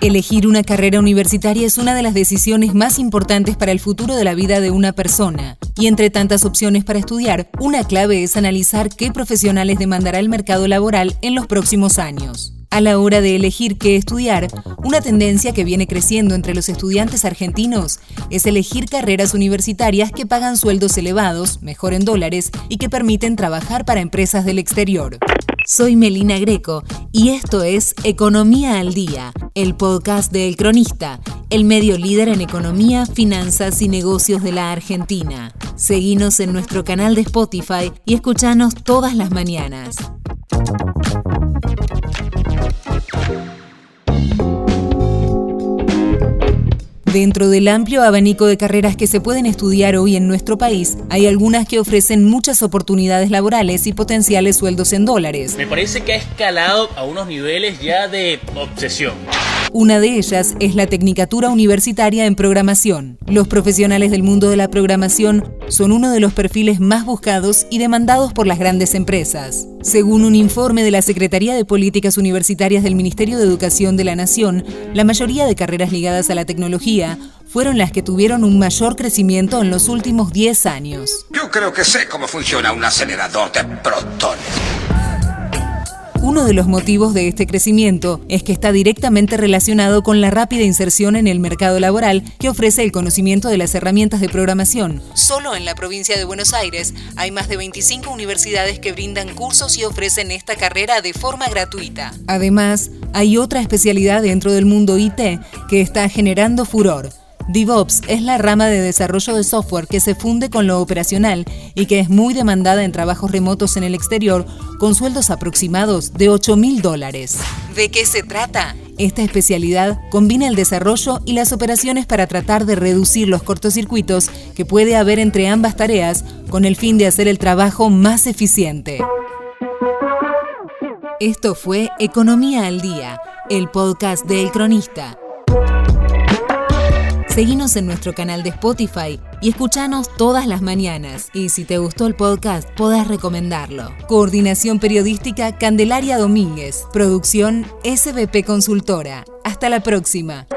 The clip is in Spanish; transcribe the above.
Elegir una carrera universitaria es una de las decisiones más importantes para el futuro de la vida de una persona. Y entre tantas opciones para estudiar, una clave es analizar qué profesionales demandará el mercado laboral en los próximos años. A la hora de elegir qué estudiar, una tendencia que viene creciendo entre los estudiantes argentinos es elegir carreras universitarias que pagan sueldos elevados, mejor en dólares, y que permiten trabajar para empresas del exterior. Soy Melina Greco y esto es Economía al Día, el podcast de El Cronista, el medio líder en economía, finanzas y negocios de la Argentina. Seguinos en nuestro canal de Spotify y escuchanos todas las mañanas. Dentro del amplio abanico de carreras que se pueden estudiar hoy en nuestro país, hay algunas que ofrecen muchas oportunidades laborales y potenciales sueldos en dólares. Me parece que ha escalado a unos niveles ya de obsesión. Una de ellas es la Tecnicatura Universitaria en Programación. Los profesionales del mundo de la programación son uno de los perfiles más buscados y demandados por las grandes empresas. Según un informe de la Secretaría de Políticas Universitarias del Ministerio de Educación de la Nación, la mayoría de carreras ligadas a la tecnología fueron las que tuvieron un mayor crecimiento en los últimos 10 años. Yo creo que sé cómo funciona un acelerador de protones. Uno de los motivos de este crecimiento es que está directamente relacionado con la rápida inserción en el mercado laboral que ofrece el conocimiento de las herramientas de programación. Solo en la provincia de Buenos Aires hay más de 25 universidades que brindan cursos y ofrecen esta carrera de forma gratuita. Además, hay otra especialidad dentro del mundo IT que está generando furor DevOps es la rama de desarrollo de software que se funde con lo operacional y que es muy demandada en trabajos remotos en el exterior con sueldos aproximados de 8 mil dólares. ¿De qué se trata? Esta especialidad combina el desarrollo y las operaciones para tratar de reducir los cortocircuitos que puede haber entre ambas tareas con el fin de hacer el trabajo más eficiente. Esto fue Economía al Día, el podcast de El Cronista. Seguinos en nuestro canal de Spotify y escuchanos todas las mañanas. Y si te gustó el podcast, podés recomendarlo. Coordinación Periodística Candelaria Domínguez. Producción SBP Consultora. Hasta la próxima.